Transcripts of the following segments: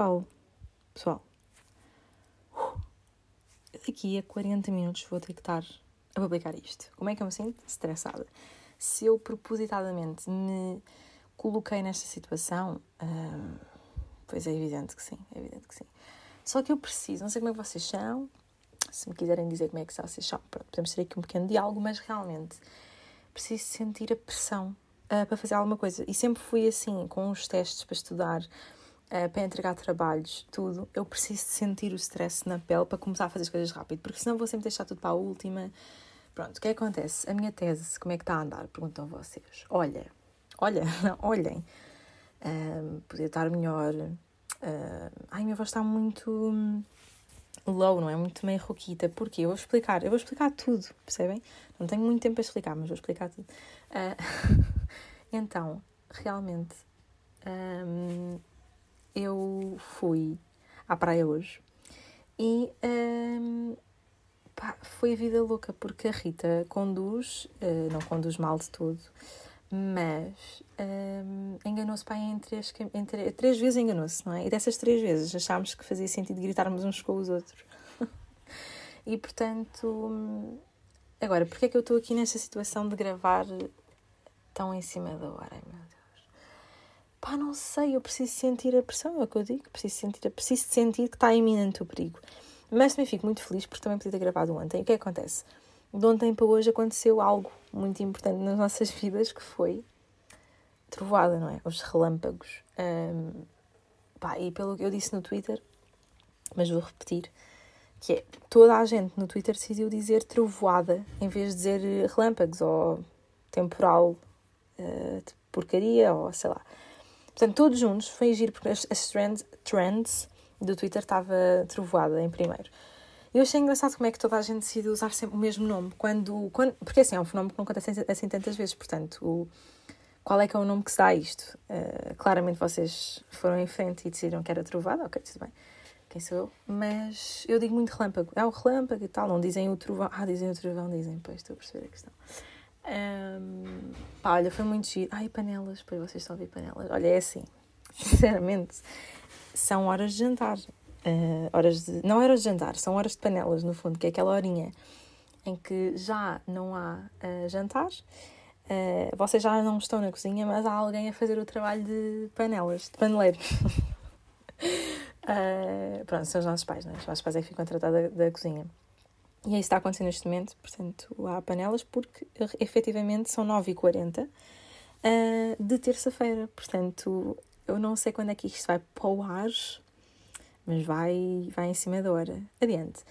Pessoal, pessoal, daqui a 40 minutos vou ter que estar a publicar isto. Como é que eu me sinto? Estressada. Se eu propositadamente me coloquei nesta situação, hum, pois é evidente que sim, é evidente que sim. Só que eu preciso, não sei como é que vocês são, se me quiserem dizer como é que vocês são, podemos ter aqui um pequeno diálogo, mas realmente preciso sentir a pressão uh, para fazer alguma coisa. E sempre fui assim, com os testes para estudar, uh, para entregar trabalhos, tudo. Eu preciso sentir o stress na pele para começar a fazer as coisas rápido, porque senão vou sempre deixar tudo para a última. Pronto, o que é acontece? A minha tese, como é que está a andar? Perguntam vocês. Olha, olha, olhem. Uh, podia estar melhor. Uh, ai, minha voz está muito hum, low, não é? Muito meio roquita. Porquê? Eu vou explicar. Eu vou explicar tudo, percebem? Não tenho muito tempo para explicar, mas vou explicar tudo. Uh, então, realmente, um, eu fui à praia hoje e um, pá, foi a vida louca porque a Rita conduz, uh, não conduz mal de todo, mas um, enganou-se pai em três, em três, três vezes enganou-se, não é? E dessas três vezes achámos que fazia sentido gritarmos uns com os outros. e portanto, agora, porque é que eu estou aqui nesta situação de gravar tão em cima da hora? Meu Deus. Pá, não sei, eu preciso sentir a pressão, é o que eu digo, preciso sentir, preciso sentir que está iminente o perigo. Mas também fico muito feliz porque também podia ter gravado ontem. O que é que acontece? de ontem para hoje aconteceu algo muito importante nas nossas vidas que foi trovoada, não é? Os relâmpagos. Um, pá, e pelo que eu disse no Twitter, mas vou repetir, que é toda a gente no Twitter decidiu dizer trovoada em vez de dizer relâmpagos ou temporal uh, de porcaria ou sei lá. Portanto, todos juntos foi giro porque as, as trends, trends do Twitter estava trovoada em primeiro. Eu achei engraçado como é que toda a gente decide usar sempre o mesmo nome. Quando, quando, porque assim, é um fenómeno que não acontece assim, assim tantas vezes. Portanto, o, qual é que é o nome que se dá a isto? Uh, claramente vocês foram em frente e decidiram que era trovada. Ok, tudo bem. Quem sou eu? Mas eu digo muito relâmpago. É o relâmpago e tal. Não dizem o trovão. Ah, dizem o trovão, dizem. Pois, estou a perceber a questão. Um, pá, olha, foi muito giro. Ai, panelas. Pois vocês estão a ver panelas. Olha, é assim. Sinceramente, são horas de jantar uh, horas de. Não horas de jantar, são horas de panelas, no fundo, que é aquela horinha em que já não há uh, jantar, uh, vocês já não estão na cozinha, mas há alguém a fazer o trabalho de panelas, de paneleiro. uh, pronto, são os nossos pais, não é? Os nossos pais é que ficam a tratar da, da cozinha. E isso está acontecendo neste momento, portanto, há panelas, porque efetivamente são 9h40 uh, de terça-feira, portanto, eu não sei quando é que isto vai para o ar, mas vai, vai em cima da hora. Adiante.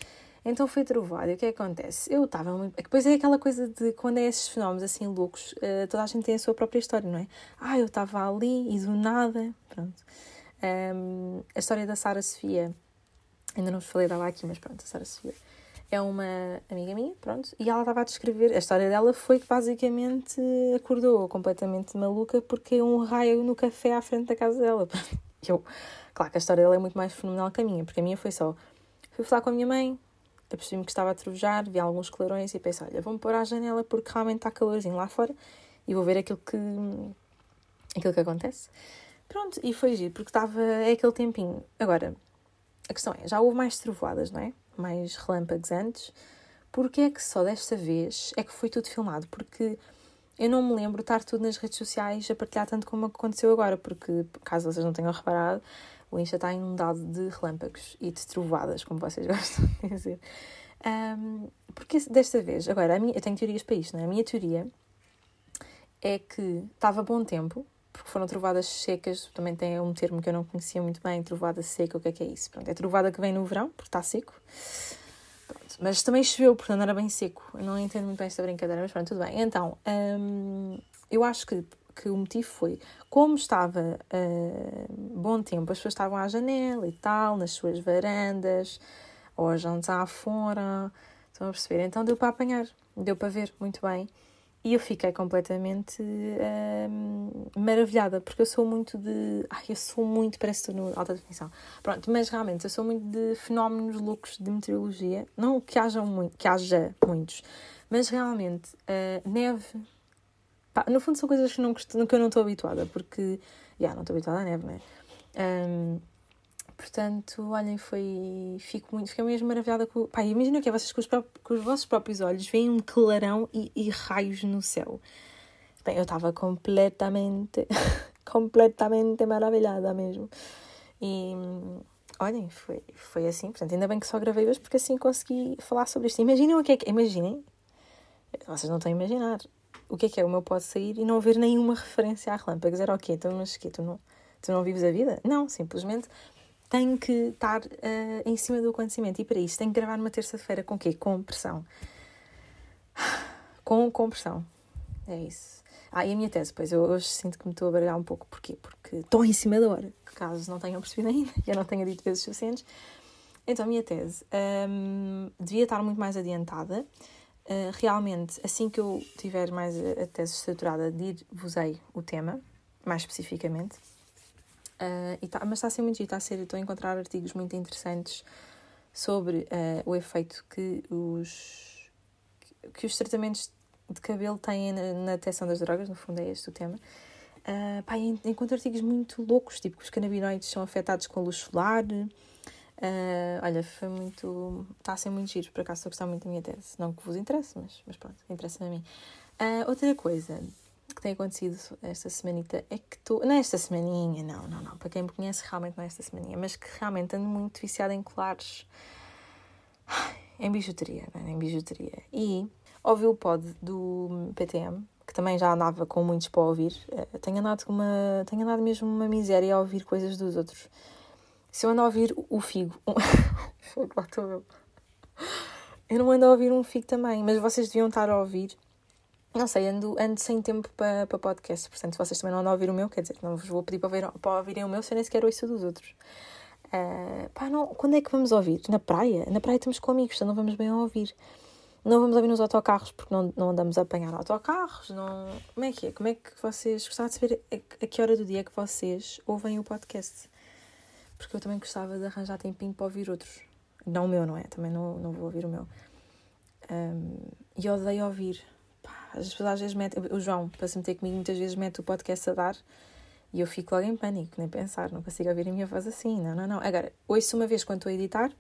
Então foi trovado. E o que é que acontece? Eu estava muito. É depois é aquela coisa de quando é esses fenómenos assim loucos, uh, toda a gente tem a sua própria história, não é? Ah, eu estava ali e do nada. Pronto. Um, a história da Sara Sofia, ainda não vos falei dela aqui, mas pronto, a Sara Sofia é uma amiga minha, pronto, e ela estava a descrever. A história dela foi que basicamente acordou completamente maluca porque um raio no café à frente da casa dela. Eu Claro que a história dela é muito mais fenomenal que a minha, porque a minha foi só. Fui falar com a minha mãe, apercebi-me que estava a trovejar, vi alguns clarões e pensei: olha, vou-me pôr à janela porque realmente está calorzinho lá fora e vou ver aquilo que, aquilo que acontece. Pronto, e foi giro, porque estava. É aquele tempinho. Agora, a questão é: já houve mais trovoadas, não é? Mais relâmpagos antes. Porquê é que só desta vez é que foi tudo filmado? Porque eu não me lembro estar tudo nas redes sociais a partilhar tanto como aconteceu agora, porque, caso vocês não tenham reparado, o Insta está inundado de relâmpagos e de trovoadas, como vocês gostam de dizer. Um, porque desta vez, agora, minha, eu tenho teorias para isto, não é? A minha teoria é que estava bom tempo, porque foram trovadas secas, também tem um termo que eu não conhecia muito bem, trovada seca, o que é que é isso? Pronto, é trovada que vem no verão, porque está seco. Pronto, mas também choveu, portanto era bem seco. Eu não entendo muito bem esta brincadeira, mas pronto, tudo bem. Então, eu acho que que o motivo foi como estava uh, bom tempo, as pessoas estavam à janela e tal, nas suas varandas, ou jantar fora, estão a perceber? Então deu para apanhar, deu para ver muito bem. E eu fiquei completamente uh, maravilhada, porque eu sou muito de. Ai, eu sou muito, parece que estou no alta definição. Pronto, mas realmente eu sou muito de fenómenos loucos de meteorologia. Não que haja, muito, que haja muitos, mas realmente uh, neve Pá, no fundo são coisas que, não, que eu não estou habituada, porque. Já, yeah, não estou habituada à neve, não é? Um, Portanto, olhem, foi. Fico muito. Fiquei mesmo maravilhada com. Pá, imagina que é vocês com os, próprios, com os vossos próprios olhos veem um clarão e, e raios no céu. Bem, eu estava completamente. completamente maravilhada mesmo. E. Olhem, foi, foi assim. Portanto, ainda bem que só gravei hoje porque assim consegui falar sobre isto. Imaginem o que é que. Imaginem. Vocês não estão a imaginar. O que é que é? O meu pode sair e não haver nenhuma referência a relâmpagos. Era o quê? Então, mas que tu não, tu não vives a vida? Não, simplesmente tenho que estar uh, em cima do acontecimento. E para isso tenho que gravar numa terça-feira com quê? Com pressão. Com compressão. É isso. Ah, e a minha tese, pois eu hoje sinto que me estou a baralhar um pouco. Porquê? Porque estou em cima da hora. Caso não tenham percebido ainda, já não tenha dito vezes suficientes. Então, a minha tese um, devia estar muito mais adiantada. Uh, realmente, assim que eu tiver mais a, a tese estruturada, dir-vos-ei o tema, mais especificamente. Uh, tá, mas está a ser muito giro, está a ser, estou a encontrar artigos muito interessantes sobre uh, o efeito que os, que os tratamentos de cabelo têm na, na detecção das drogas, no fundo é este o tema. Uh, pá, encontro artigos muito loucos, tipo que os canabinoides são afetados com a luz solar. Uh, olha, foi muito. Está a ser muito giro, por acaso estou a gostar muito da minha tese. Não que vos interesse, mas, mas pronto, interessa a mim. Uh, outra coisa, que tem acontecido esta semanita é que estou. Não é esta semaninha, não, não, não. Para quem me conhece, realmente não é esta semaninha, mas que realmente ando muito viciada em colares. Em bijuteria, é? em bijuteria. E ouvi o pod do PTM, que também já andava com muitos para ouvir. Eh, tenho andado, uma, tenho andado mesmo uma miséria a ouvir coisas dos outros. Se eu ando a ouvir o Figo. Fogo, estou eu. Eu não ando a ouvir um Figo também, mas vocês deviam estar a ouvir não sei, ando, ando sem tempo para pa podcast, portanto, vocês também não andam a ouvir o meu, quer dizer, não vos vou pedir para, ver, para ouvirem o meu se eu nem sequer ouço dos outros. Uh, pá, não, quando é que vamos ouvir? Na praia? Na praia estamos com amigos, então não vamos bem a ouvir. Não vamos ouvir nos autocarros porque não, não andamos a apanhar autocarros. Não... Como é que é? Como é que vocês. Gostava de saber a, a que hora do dia é que vocês ouvem o podcast? Porque eu também gostava de arranjar tempinho para ouvir outros. Não o meu, não é? Também não, não vou ouvir o meu. Um, e odeio ouvir as pessoas às vezes metem. O João, para se meter comigo, muitas vezes mete o podcast a dar e eu fico logo em pânico, nem pensar, não consigo ouvir a minha voz assim. Não, não, não. Agora, ouço uma vez quando estou a editar,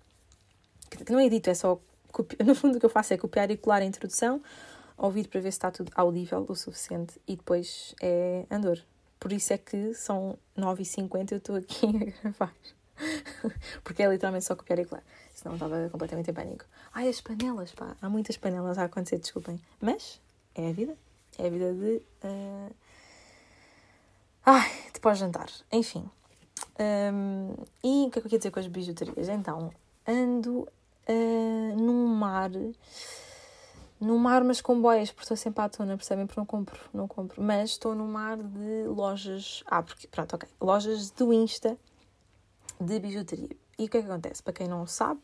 que não edito, é só. No fundo, o que eu faço é copiar e colar a introdução, ouvir para ver se está tudo audível o suficiente e depois é andor. Por isso é que são 9h50 eu estou aqui a gravar. Porque é literalmente só copiar e colar. Senão estava completamente em pânico. Ai, as panelas, pá. Há muitas panelas a acontecer, desculpem. Mas é a vida. É a vida de. Uh... Ai, de pós-jantar. Enfim. Um, e o que é que eu quero dizer com as bijuterias? Então, ando uh, num mar. Num mar, mas com boias, porque estou sempre à tona, percebem? Porque não compro, não compro. Mas estou num mar de lojas. Ah, porque, pronto, ok. Lojas do Insta de bijuteria. E o que é que acontece? Para quem não sabe,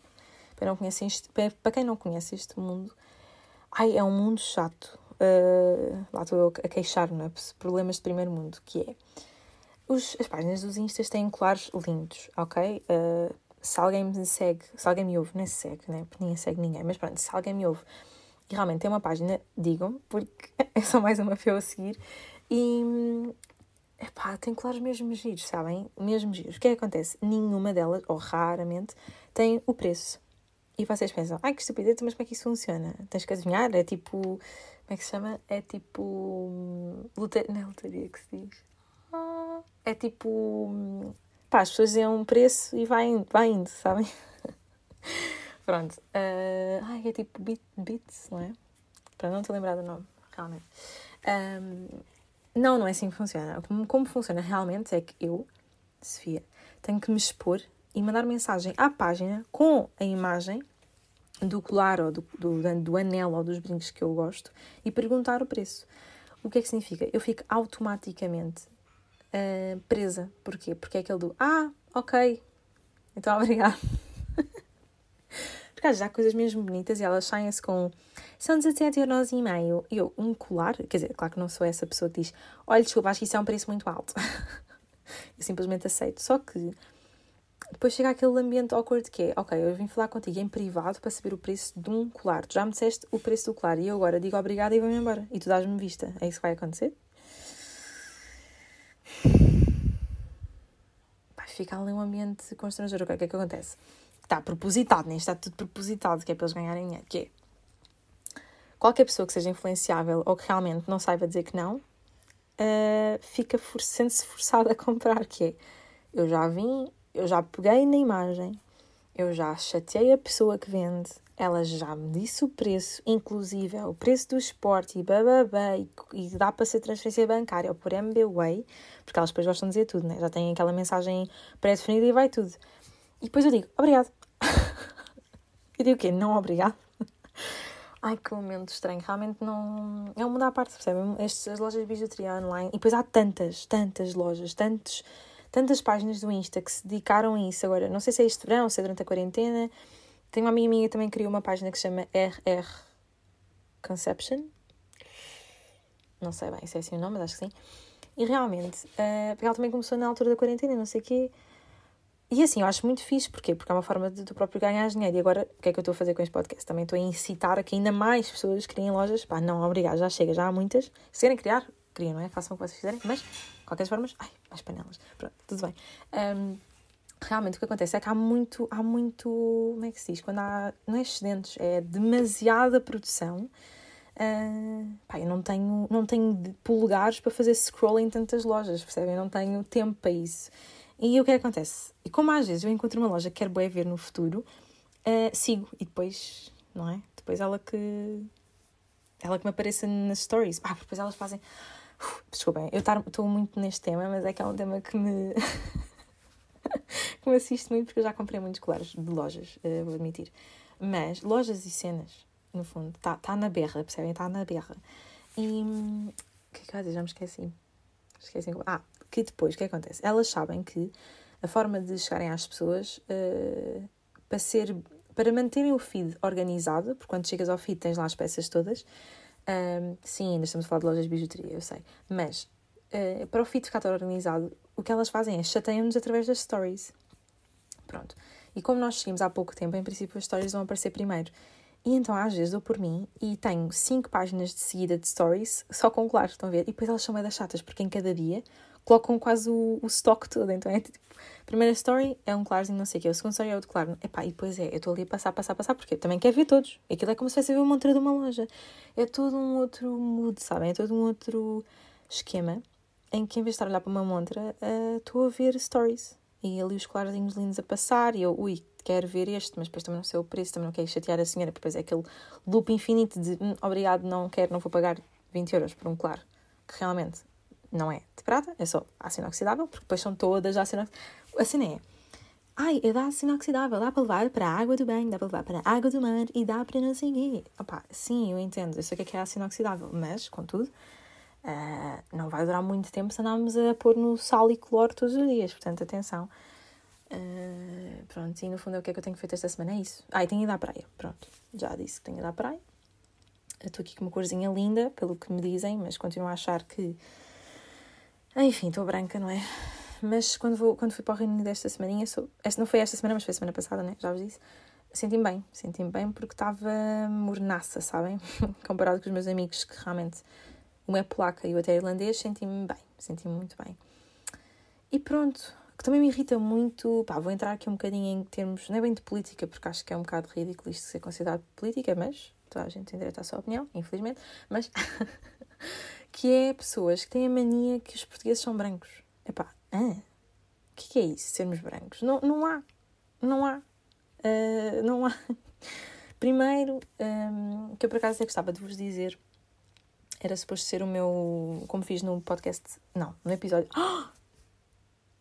para, não conhece este, para quem não conhece este mundo, ai, é um mundo chato uh, lá estou a queixar-me, problemas de primeiro mundo, que é os, as páginas dos Instas têm colares lindos, ok? Uh, se alguém me segue, se alguém me ouve, nem se segue, né? Porque ninguém segue ninguém, mas pronto, se alguém me ouve e realmente tem uma página, digam, porque é só mais uma eu a seguir. E epá, tem colares mesmo giros, sabem? Mesmo giros. O que é que acontece? Nenhuma delas, ou raramente, tem o preço. E vocês pensam, ai que estupidez, mas como é que isso funciona? Tens que adivinhar? É tipo. Como é que se chama? É tipo. Hum, luta... Não é lotaria que se diz. É tipo. Hum, pá, as pessoas dizem um preço e vai indo, vai indo sabem? Pronto. Uh, ai, é tipo bit, bits, não é? Para não te lembrar do nome, realmente. Um, não, não é assim que funciona. Como, como funciona realmente é que eu, Sofia, tenho que me expor e mandar mensagem à página com a imagem do colar ou do, do, do anel ou dos brincos que eu gosto e perguntar o preço. O que é que significa? Eu fico automaticamente uh, presa. Porquê? Porque é aquele do Ah, ok, então obrigado. Porque já há coisas mesmo bonitas e elas saem-se com são 17 euros e meio. E eu, um colar, quer dizer, claro que não sou essa pessoa que diz olha, desculpa, acho que isso é um preço muito alto. eu simplesmente aceito. Só que depois chega aquele ambiente awkward que é, ok, eu vim falar contigo em privado para saber o preço de um colar. Tu já me disseste o preço do colar e eu agora digo obrigada e vou-me embora. E tu dás-me vista. É isso que vai acontecer? fica ali um ambiente constrangedor. O que é que acontece? Está propositado, nem está tudo propositado, que é para eles ganharem dinheiro. Que é qualquer pessoa que seja influenciável ou que realmente não saiba dizer que não, uh, fica for sente-se forçada a comprar. Que é eu já vim, eu já peguei na imagem, eu já chateei a pessoa que vende, ela já me disse o preço, inclusive o preço do esporte e bababá, e, e dá para ser transferência bancária ou por MBWay, porque elas depois gostam de dizer tudo, né? já têm aquela mensagem pré-definida e vai tudo. E depois eu digo, obrigado. eu digo o quê? Não obrigado? Ai, que momento estranho. Realmente não. É um mundo à parte, percebem? Estas lojas de bijuteria online. E depois há tantas, tantas lojas, tantos tantas páginas do Insta que se dedicaram a isso agora. Não sei se é este verão, se é durante a quarentena. Tenho uma amiga minha que também criou uma página que se chama RR Conception. Não sei bem se é assim o nome, mas acho que sim. E realmente, uh, ela também começou na altura da quarentena, não sei o quê. E assim, eu acho muito fixe, porquê? Porque é uma forma de tu próprio ganhar dinheiro. E agora, o que é que eu estou a fazer com este podcast? Também estou a incitar a que ainda mais pessoas criem lojas. Pá, não, obrigado, já chega, já há muitas. Se querem criar, criem, não é? Façam o que vocês quiserem, mas qualquer forma, ai, mais panelas. Pronto, tudo bem. Um, realmente o que acontece é que há muito, há muito, como é que se diz? Quando há, não é excedentes, é demasiada produção. Uh, pá, eu não tenho, não tenho polegares para fazer scroll em tantas lojas, percebem? Eu não tenho tempo para isso. E o que é acontece? E como às vezes eu encontro uma loja que quero bem ver no futuro, uh, sigo e depois, não é? Depois ela que. Ela que me apareça nas stories. Ah, depois elas fazem. Desculpem, eu estou muito neste tema, mas é que é um tema que me. que me assiste muito, porque eu já comprei muitos colares de lojas, uh, vou admitir. Mas lojas e cenas, no fundo, está tá na berra, percebem? Está na berra. E. O que é que eu dizer? Já me esqueci. Esqueci. Ah, que depois, o que acontece? Elas sabem que a forma de chegarem às pessoas uh, para ser. Para manterem o feed organizado, porque quando chegas ao feed tens lá as peças todas, um, sim, ainda estamos a falar de lojas de bijuteria, eu sei. Mas uh, para o ficar organizado, o que elas fazem é chateiam-nos através das stories. Pronto. E como nós seguimos há pouco tempo, em princípio as stories vão aparecer primeiro. E então às vezes dou por mim e tenho cinco páginas de seguida de stories só com colares, estão a ver? E depois elas são meio das chatas, porque em cada dia colocam quase o, o stock todo. Então é tipo, primeira story é um clarzinho, não sei o que, o segundo story é outro claro. Epá, e depois é, eu estou ali a passar, passar, passar, porque também quero ver todos. Aquilo é como se fosse ver uma montra de uma loja. É todo um outro mood, sabem? É todo um outro esquema em que em vez de estar a olhar para uma montra, uh, estou a ver stories. E ali os clarzinhos lindos a passar, e eu, ui, quero ver este, mas depois também não sei o preço, também não quero chatear a senhora, depois é aquele loop infinito de hum, obrigado, não quero, não vou pagar 20 euros por um claro, que realmente não é de prata, é só aço inoxidável, porque depois são todas aço inoxidável. A cena é, ai, é da aço inoxidável, dá para levar para a água do banho, dá para levar para a água do mar e dá para não quê. Opa, sim, eu entendo, eu sei o que é, que é aço inoxidável, mas, contudo, uh, não vai durar muito tempo se andarmos a pôr no sal e cloro todos os dias, portanto, atenção. Uh, pronto, e no fundo é o que é que eu tenho feito esta semana, é isso. E tenho ido à praia, pronto, já disse que tenho ido à praia. Estou aqui com uma corzinha linda, pelo que me dizem, mas continuo a achar que enfim, estou branca, não é? Mas quando, vou, quando fui para o Reino Unido esta semaninha, sou, esta, não foi esta semana, mas foi semana passada, né? Já vos disse. Senti-me bem, senti-me bem porque estava mornaça, sabem? Comparado com os meus amigos que realmente, um é polaca e o outro é irlandês, senti-me bem, senti-me muito bem. E pronto, que também me irrita muito, pá, vou entrar aqui um bocadinho em termos, não é bem de política, porque acho que é um bocado ridículo isto ser considerado política, mas toda a gente tem direito à sua opinião, infelizmente, mas que é pessoas que têm a mania que os portugueses são brancos. Epá, ah, o que é isso, sermos brancos? Não, não há, não há, uh, não há. Primeiro, um, que eu por acaso até gostava de vos dizer, era suposto ser o meu, como fiz no podcast, não, no episódio... Oh!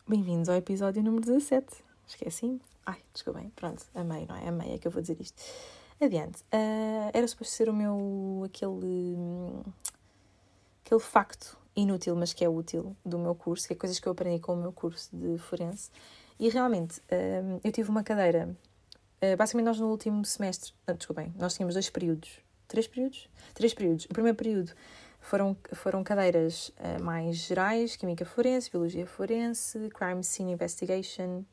Bem-vindos ao episódio número 17. Esqueci-me. Ai, desculpem, pronto, amei, não é? Amei é que eu vou dizer isto. Adiante. Uh, era suposto ser o meu, aquele aquele facto inútil, mas que é útil do meu curso, que é coisas que eu aprendi com o meu curso de forense. E realmente, hum, eu tive uma cadeira. Uh, basicamente, nós no último semestre. Não, ah, desculpem, nós tínhamos dois períodos. Três períodos? Três períodos. O primeiro período foram, foram cadeiras uh, mais gerais: Química Forense, Biologia Forense, Crime Scene Investigation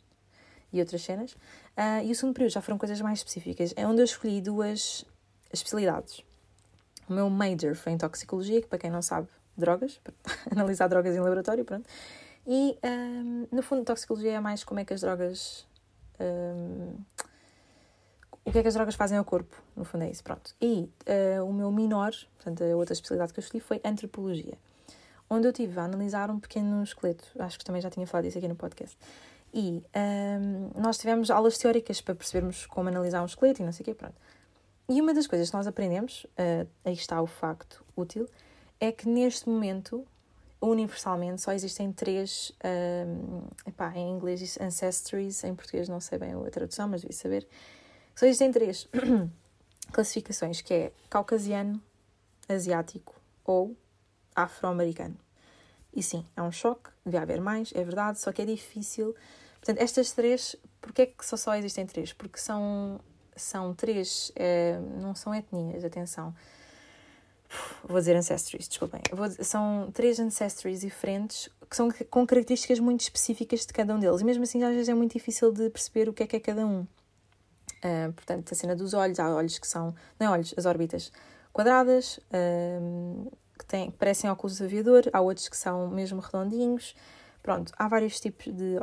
e outras cenas. Uh, e o segundo período já foram coisas mais específicas. É onde eu escolhi duas especialidades. O meu major foi em toxicologia, que para quem não sabe, drogas, analisar drogas em laboratório, pronto. E, um, no fundo, toxicologia é mais como é que as drogas. Um, o que é que as drogas fazem ao corpo, no fundo é isso, pronto. E uh, o meu menor, portanto, a outra especialidade que eu escolhi foi antropologia, onde eu tive a analisar um pequeno esqueleto, acho que também já tinha falado disso aqui no podcast. E um, nós tivemos aulas teóricas para percebermos como analisar um esqueleto e não sei o quê, pronto. E uma das coisas que nós aprendemos, uh, aí está o facto útil, é que neste momento, universalmente, só existem três, um, epá, em inglês diz ancestries, em português não sei bem a tradução, mas devia saber, só existem três classificações, que é caucasiano, asiático ou afro-americano. E sim, é um choque, devia haver mais, é verdade, só que é difícil. Portanto, estas três, porquê é que só, só existem três? Porque são, são três, é, não são etnias, atenção. Vou dizer ancestries, desculpem. Vou, são três ancestries diferentes que são com características muito específicas de cada um deles. E mesmo assim, às vezes é muito difícil de perceber o que é que é cada um. Uh, portanto, a cena dos olhos, há olhos que são, não é olhos, as órbitas quadradas, uh, que, têm, que parecem óculos de aviador, há outros que são mesmo redondinhos. Pronto, há vários tipos de,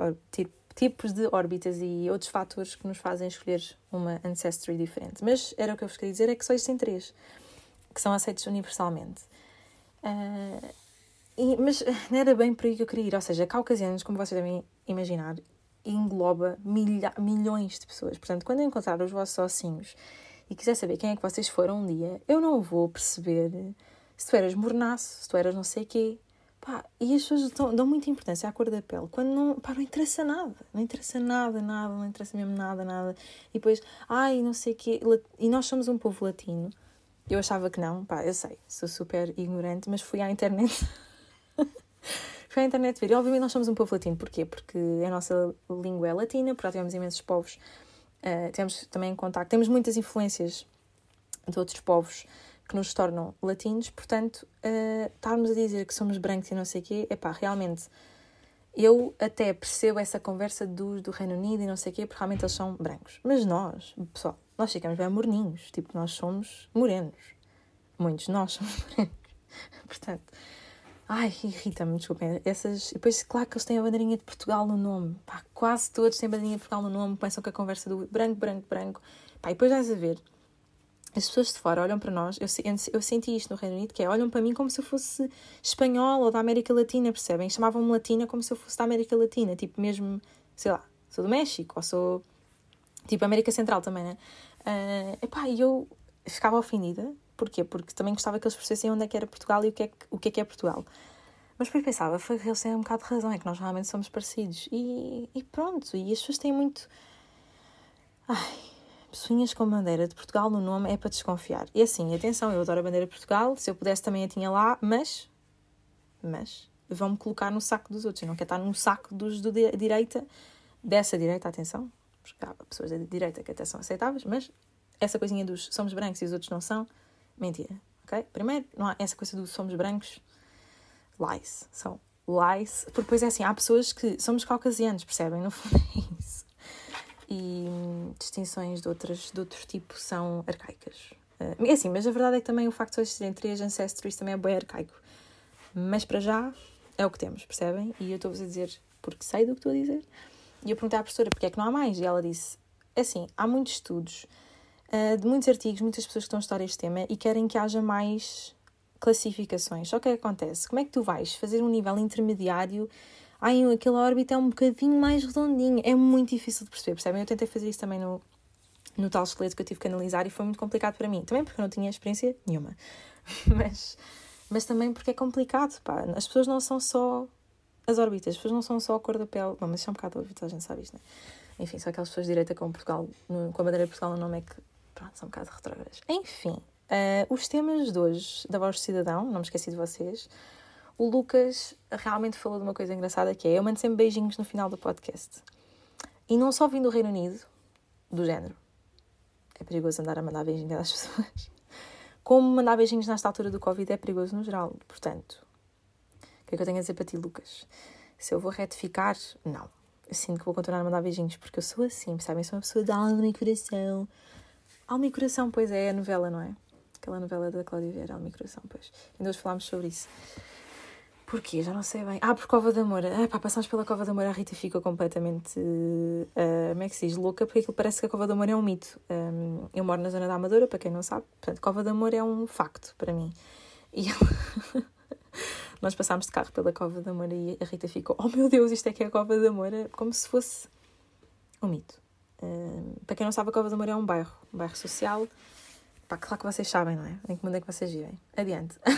tipos de órbitas e outros fatores que nos fazem escolher uma ancestry diferente. Mas era o que eu vos queria dizer, é que só existem três, que são aceitos universalmente. Uh, e, mas não era bem por aí que eu queria ir, ou seja, caucasianos, como vocês devem imaginar, engloba milha, milhões de pessoas. Portanto, quando eu encontrar os vossos ossinhos e quiser saber quem é que vocês foram um dia, eu não vou perceber se tu eras mornaço, se tu eras não sei quê. Pá, e as pessoas dão, dão muita importância à cor da pele, quando não, pá, não interessa nada, não interessa nada, nada, não interessa mesmo nada, nada. E depois, ai, não sei o quê, e nós somos um povo latino. Eu achava que não, pá, eu sei, sou super ignorante, mas fui à internet foi à internet ver. E obviamente nós somos um povo latino. Porquê? Porque a nossa língua é latina, porque tivemos imensos povos. Uh, temos também em contacto, temos muitas influências de outros povos que nos tornam latinos, portanto, uh, estarmos a dizer que somos brancos e não sei o quê, é pá, realmente, eu até percebo essa conversa dos do Reino Unido e não sei o quê, porque realmente eles são brancos. Mas nós, pessoal, nós ficamos bem morninhos, tipo, nós somos morenos. Muitos de nós somos morenos. portanto, Ai, irrita-me, desculpem. Essas... Depois, claro que eles têm a bandeirinha de Portugal no nome. Pá, quase todos têm a bandeirinha de Portugal no nome. Começam com a conversa do branco, branco, branco. Pá, e depois vais a ver. As pessoas de fora olham para nós. Eu, eu senti isto no Reino Unido, que é olham para mim como se eu fosse espanhola ou da América Latina, percebem? Chamavam-me latina como se eu fosse da América Latina. Tipo, mesmo, sei lá, sou do México ou sou. Tipo, América Central também, né? Uh, epá, e eu ficava ofendida Porquê? Porque também gostava que eles percebessem onde é que era Portugal e o que é que, o que, é, que é Portugal. Mas depois pensava, foi eles têm um bocado de razão, é que nós realmente somos parecidos. E, e pronto, e as pessoas têm muito. Ai, pessoinhas com bandeira de Portugal no nome é para desconfiar. E assim, atenção, eu adoro a bandeira de Portugal, se eu pudesse também a tinha lá, mas. Mas. Vão-me colocar no saco dos outros. Eu não quero estar no saco dos da direita, dessa direita, atenção, porque há pessoas da direita que até são aceitáveis, mas essa coisinha dos somos brancos e os outros não são, Mentira, ok? Primeiro, não há essa coisa do somos brancos. Lies. São lies. Porque depois é assim, há pessoas que somos caucasianos, percebem? No fundo. E hum, distinções de, outras, de outro tipo são arcaicas. Uh, é assim, mas a verdade é que também o facto de existirem três ancestrais também é bem arcaico. Mas para já é o que temos, percebem? E eu estou-vos a dizer porque sei do que estou a dizer. E eu perguntei à professora porque é que não há mais. E ela disse: é assim, há muitos estudos uh, de muitos artigos, muitas pessoas que estão a estudar este tema e querem que haja mais classificações. Só que que acontece? Como é que tu vais fazer um nível intermediário? Ai, aquela órbita é um bocadinho mais redondinho. É muito difícil de perceber, percebem? Eu tentei fazer isso também no, no tal esqueleto que eu tive que analisar e foi muito complicado para mim. Também porque eu não tinha experiência nenhuma. mas, mas também porque é complicado, pá. As pessoas não são só as órbitas, as pessoas não são só a cor da pele. Bom, mas isso é um bocado óbvio, a gente sabe isto, não é? Enfim, só aquelas pessoas de direita com Portugal, com a bandeira de Portugal no nome é que pronto, são um bocado retrógradas. Enfim, uh, os temas de hoje da Voz do Cidadão, não me esqueci de vocês. O Lucas realmente falou de uma coisa engraçada que é: eu mando sempre beijinhos no final do podcast. E não só vim do Reino Unido, do género. É perigoso andar a mandar beijinhos às pessoas. Como mandar beijinhos nesta altura do Covid é perigoso no geral. Portanto, o que é que eu tenho a dizer para ti, Lucas? Se eu vou retificar, não. Eu sinto que vou continuar a mandar beijinhos porque eu sou assim, percebem? Sou uma pessoa de alma e coração. Alma e Coração, pois é, é a novela, não é? Aquela novela da Cláudia Vieira, Alma e Coração, pois. Ainda hoje falámos sobre isso. Porquê? Já não sei bem. Ah, por Cova da Moura. Ah, pá, passamos pela Cova da Moura, a Rita fica completamente. Uh, como é que se diz? Louca, porque aquilo parece que a Cova da Moura é um mito. Um, eu moro na zona da Amadora, para quem não sabe. Portanto, Cova da Moura é um facto para mim. E nós passámos de carro pela Cova da Moura e a Rita ficou: Oh meu Deus, isto é que é a Cova da Moura, como se fosse um mito. Um, para quem não sabe, a Cova da Moura é um bairro, um bairro social. Pá, claro que vocês sabem, não é? Em que mundo é que vocês vivem? Adiante.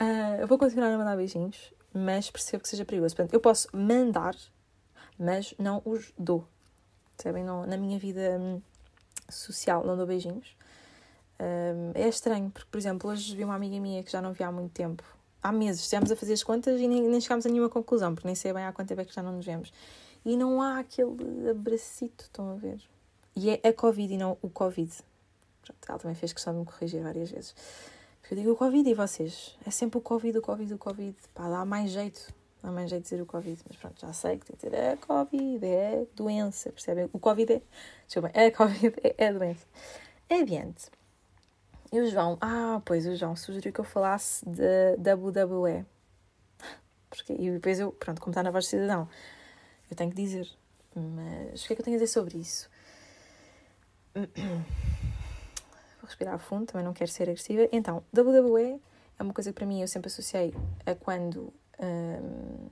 Uh, eu vou continuar a mandar beijinhos, mas percebo que seja perigoso. Portanto, eu posso mandar, mas não os dou. Percebem? Não, na minha vida hum, social não dou beijinhos. Uh, é estranho, porque, por exemplo, hoje vi uma amiga minha que já não vi há muito tempo. Há meses, estivemos a fazer as contas e nem, nem chegámos a nenhuma conclusão, porque nem sei bem há quanto tempo é que já não nos vemos. E não há aquele abracito, estão a ver? E é a Covid e não o Covid. Pronto, ela também fez questão de me corrigir várias vezes. Porque eu digo o Covid e vocês? É sempre o Covid, o Covid, o Covid. Pá, dá mais jeito. Dá mais jeito de dizer o Covid. Mas pronto, já sei que tem que dizer é Covid, é doença, percebem? O Covid é. Desculpa, é Covid, é, é doença. É adiante. E o João, ah, pois o João sugeriu que eu falasse de WWE. Porque, e depois eu, pronto, como está na voz de cidadão, eu tenho que dizer. Mas o que é que eu tenho a dizer sobre isso? Respirar fundo, também não quero ser agressiva. Então, WWE é uma coisa que para mim eu sempre associei a quando. Um,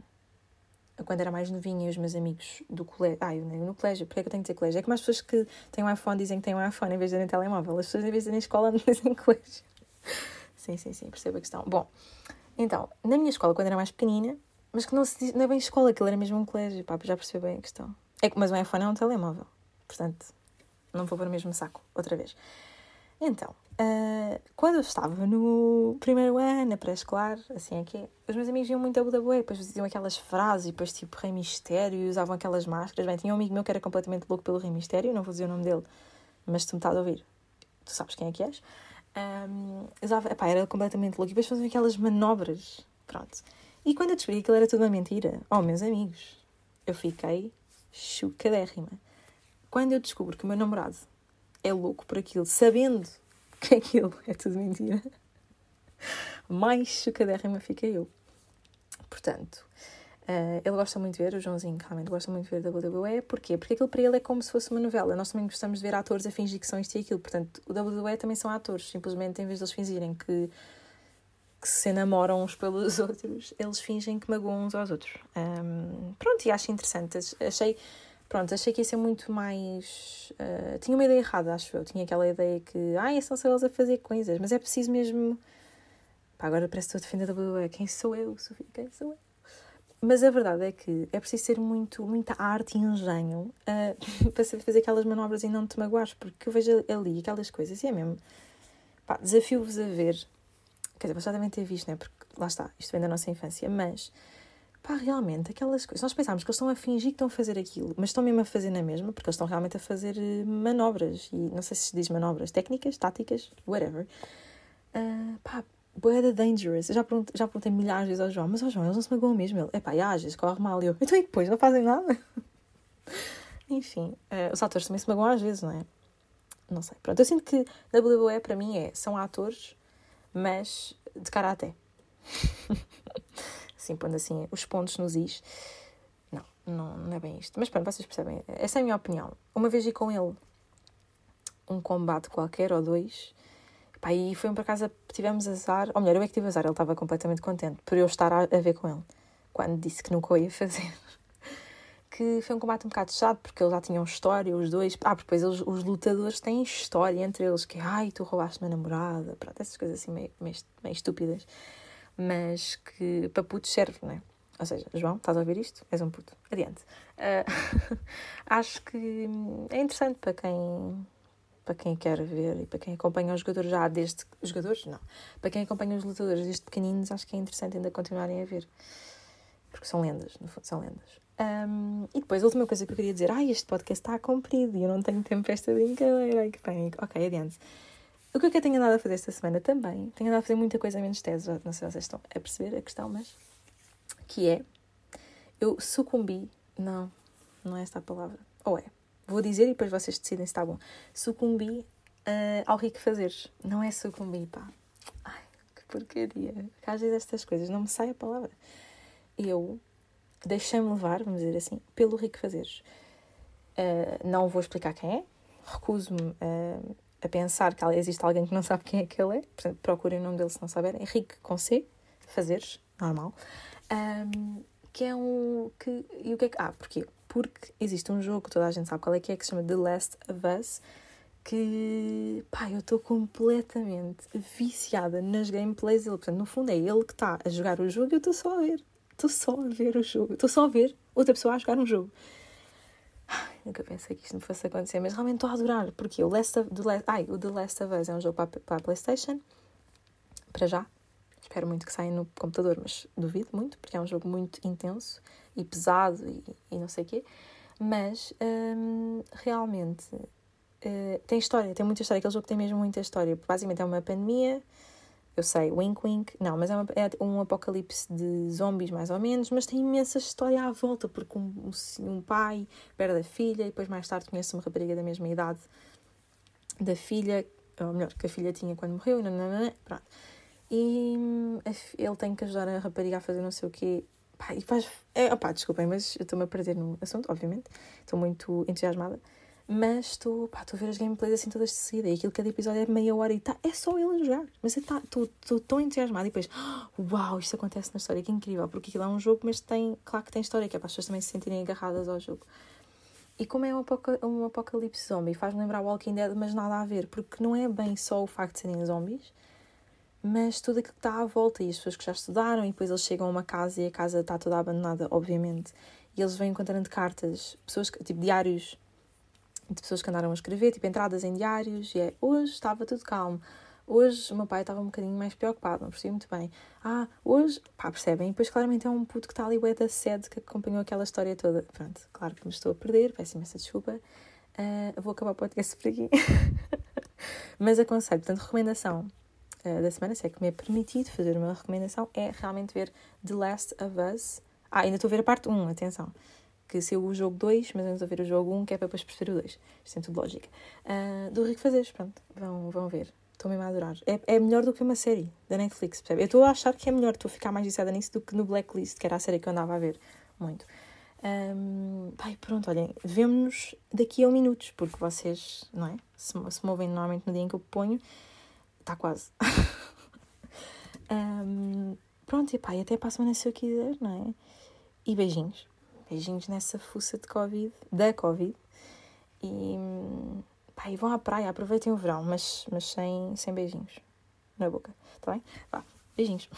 a quando era mais novinha e os meus amigos do colégio. Ah, eu no colégio, porque é que eu tenho que dizer colégio? É como as pessoas que têm um iPhone dizem que têm um iPhone em vez de terem telemóvel. As pessoas em vez de irem escola não dizem colégio. sim, sim, sim, percebo a questão. Bom, então, na minha escola, quando era mais pequenina, mas que não, se diz, não é bem escola, aquilo era mesmo um colégio, pá, já percebeu bem a questão. É, mas o iPhone é um telemóvel, portanto, não vou para o mesmo saco, outra vez. Então, uh, quando eu estava no primeiro ano, pré-escolar, assim é que é, os meus amigos iam muito a Budabué, depois diziam aquelas frases, e depois tipo Rei Mistério, usavam aquelas máscaras. Bem, tinha um amigo meu que era completamente louco pelo Rei Mistério, não vou dizer o nome dele, mas tu me estás a ouvir, tu sabes quem é que és. Um, usava, epá, era completamente louco, e depois faziam aquelas manobras, pronto. E quando eu descobri que aquilo era tudo uma mentira, oh, meus amigos, eu fiquei chocadérrima. Quando eu descubro que o meu namorado é louco por aquilo, sabendo que aquilo é tudo mentira, mais chocadérrima fica eu. Portanto, uh, ele gosta muito de ver, o Joãozinho realmente gosta muito de ver WWE. Porquê? Porque aquilo para ele é como se fosse uma novela. Nós também gostamos de ver atores a fingir que são isto e aquilo. Portanto, o WWE também são atores. Simplesmente, em vez de eles fingirem que, que se namoram uns pelos outros, eles fingem que magoam uns aos outros. Um, pronto, e acho interessante. Achei Pronto, achei que ia ser muito mais. Uh, tinha uma ideia errada, acho eu. Tinha aquela ideia que. Ah, são só eles a fazer coisas, mas é preciso mesmo. Pá, agora parece que estou a defender a WWE. Quem sou eu, Sofia? Quem sou eu? Mas a verdade é que é preciso ter muito, muita arte e engenho uh, para saber fazer aquelas manobras e não te magoares, porque eu vejo ali aquelas coisas e é mesmo. Pá, desafio-vos a ver. Quer dizer, vocês já devem ter visto, né? Porque lá está, isto vem da nossa infância, mas pá, realmente, aquelas coisas. Nós pensámos que eles estão a fingir que estão a fazer aquilo, mas estão mesmo a fazer na mesma, porque eles estão realmente a fazer eh, manobras. E não sei se se diz manobras técnicas, táticas, whatever. Uh, pá, boeda dangerous. Eu já perguntei, já perguntei milhares de vezes ao João, mas ao João, eles não se magoam mesmo. Ele, é pá, às vezes corre mal. E eu, então e depois? Não fazem nada? Enfim, uh, os atores também se magoam às vezes, não é? Não sei. Pronto, eu sinto que WWE para mim é, são atores, mas de karaté. assim, pondo assim os pontos nos is. Não, não, não é bem isto. Mas pronto, vocês percebem. Essa é a minha opinião. Uma vez vi com ele um combate qualquer, ou dois, pá, e foi um por acaso tivemos azar, ou melhor, eu é que tive azar, ele estava completamente contente por eu estar a, a ver com ele, quando disse que nunca o ia fazer. que foi um combate um bocado chato, porque eles já tinham história, os dois. Ah, porque depois eles, os lutadores têm história entre eles, que ai, tu roubaste minha namorada, pronto, essas coisas assim meio, meio, meio estúpidas mas que para putos serve, não é? Ou seja, João, estás a ouvir isto? És um puto. Adiante. Uh, acho que é interessante para quem para quem quer ver e para quem acompanha os jogadores já desde. Os jogadores? Não. Para quem acompanha os lutadores desde pequeninos, acho que é interessante ainda continuarem a ver. Porque são lendas, no fundo, são lendas. Um, e depois, a última coisa que eu queria dizer: ai, este podcast está comprido e eu não tenho tempo para esta brincadeira. Ai, que pânico. Ok, adiante. O que é que eu tenho andado a fazer esta semana também? Tenho andado a fazer muita coisa menos tese, não sei se vocês estão a perceber a questão, mas. Que é. Eu sucumbi. Não, não é esta a palavra. Ou é. Vou dizer e depois vocês decidem se está bom. Sucumbi uh, ao rico fazeres. Não é sucumbi, pá. Ai, que porcaria. Às vezes estas coisas não me sai a palavra. Eu deixei-me levar, vamos dizer assim, pelo Rico Fazeres. Uh, não vou explicar quem é, recuso-me uh, a pensar que existe alguém que não sabe quem é que ele é, portanto, procurem o nome dele se não saberem. Henrique com C, Fazeres, normal. Um, que é um. Que, e o que é que. Ah, porquê? Porque existe um jogo toda a gente sabe qual é que é, que se chama The Last of Us, que. pá, eu estou completamente viciada nas gameplays dele. Portanto, no fundo é ele que está a jogar o jogo e eu estou só a ver. Estou só a ver o jogo. Estou só a ver outra pessoa a jogar um jogo. Nunca pensei que isto me fosse acontecer, mas realmente estou a adorar, porque o, Last of, the Last, ai, o The Last of Us é um jogo para, para a Playstation, para já. Espero muito que saia no computador, mas duvido muito, porque é um jogo muito intenso e pesado e, e não sei o quê. Mas hum, realmente uh, tem história, tem muita história. Aquele jogo tem mesmo muita história. Basicamente é uma pandemia, eu sei, wink wink, não, mas é, uma, é, um apocalipse de zombies mais ou menos, mas tem imensa história à volta, porque um, um pai perde a filha e depois mais tarde conhece uma rapariga da mesma idade da filha, ou melhor, que a filha tinha quando morreu, e nananana, pronto. E hum, ele tem que ajudar a rapariga a fazer não sei o quê. Pá, e faz. É, opá, desculpem, mas eu estou-me a perder no assunto, obviamente. Estou muito entusiasmada. Mas estou, pá, estou a ver as gameplays assim todas de seguida. E aquilo, cada episódio é meia hora e tá, é só ele a jogar. Mas estou tá, tão entusiasmada. E depois, uau, isto acontece na história, que incrível. Porque aquilo é um jogo, mas tem, claro que tem história, que é para as pessoas também se sentirem agarradas ao jogo. E como é um, apoca um apocalipse zombie, faz-me lembrar Walking Dead, mas nada a ver. Porque não é bem só o facto de serem zombies, mas tudo aquilo que está à volta. E as pessoas que já estudaram, e depois eles chegam a uma casa e a casa está toda abandonada, obviamente. E eles vêm encontrando cartas, pessoas, tipo diários de pessoas que andaram a escrever, tipo entradas em diários, e é hoje estava tudo calmo. Hoje o meu pai estava um bocadinho mais preocupado, não percebi muito bem. Ah, hoje, pá, percebem? E depois claramente é um puto que está ali, o da sede, que acompanhou aquela história toda. Pronto, claro que me estou a perder, peço imensa desculpa. Uh, vou acabar o podcast por aqui. Mas aconselho, portanto, recomendação uh, da semana, se é que me é permitido fazer uma recomendação, é realmente ver The Last of Us. Ah, ainda estou a ver a parte 1, atenção que saiu o jogo 2, mas vamos ver o jogo 1, um, que é para depois perceber o 2. Isto tem tudo lógica. Uh, do Rico Fazeres, pronto, vão, vão ver. Estou mesmo a adorar. É, é melhor do que uma série da Netflix, percebe? Eu estou a achar que é melhor, estou a ficar mais viciada nisso do que no Blacklist, que era a série que eu andava a ver muito. Um, pai, pronto, olhem, vemo-nos daqui a um minutos, porque vocês, não é? Se, se movem normalmente no dia em que eu ponho, está quase. um, pronto, e pai, até para a semana se eu quiser, não é? E beijinhos beijinhos nessa fuça de Covid, da Covid. E, pá, e vão à praia, aproveitem o verão, mas, mas sem, sem beijinhos na boca, tá bem? Vá, beijinhos.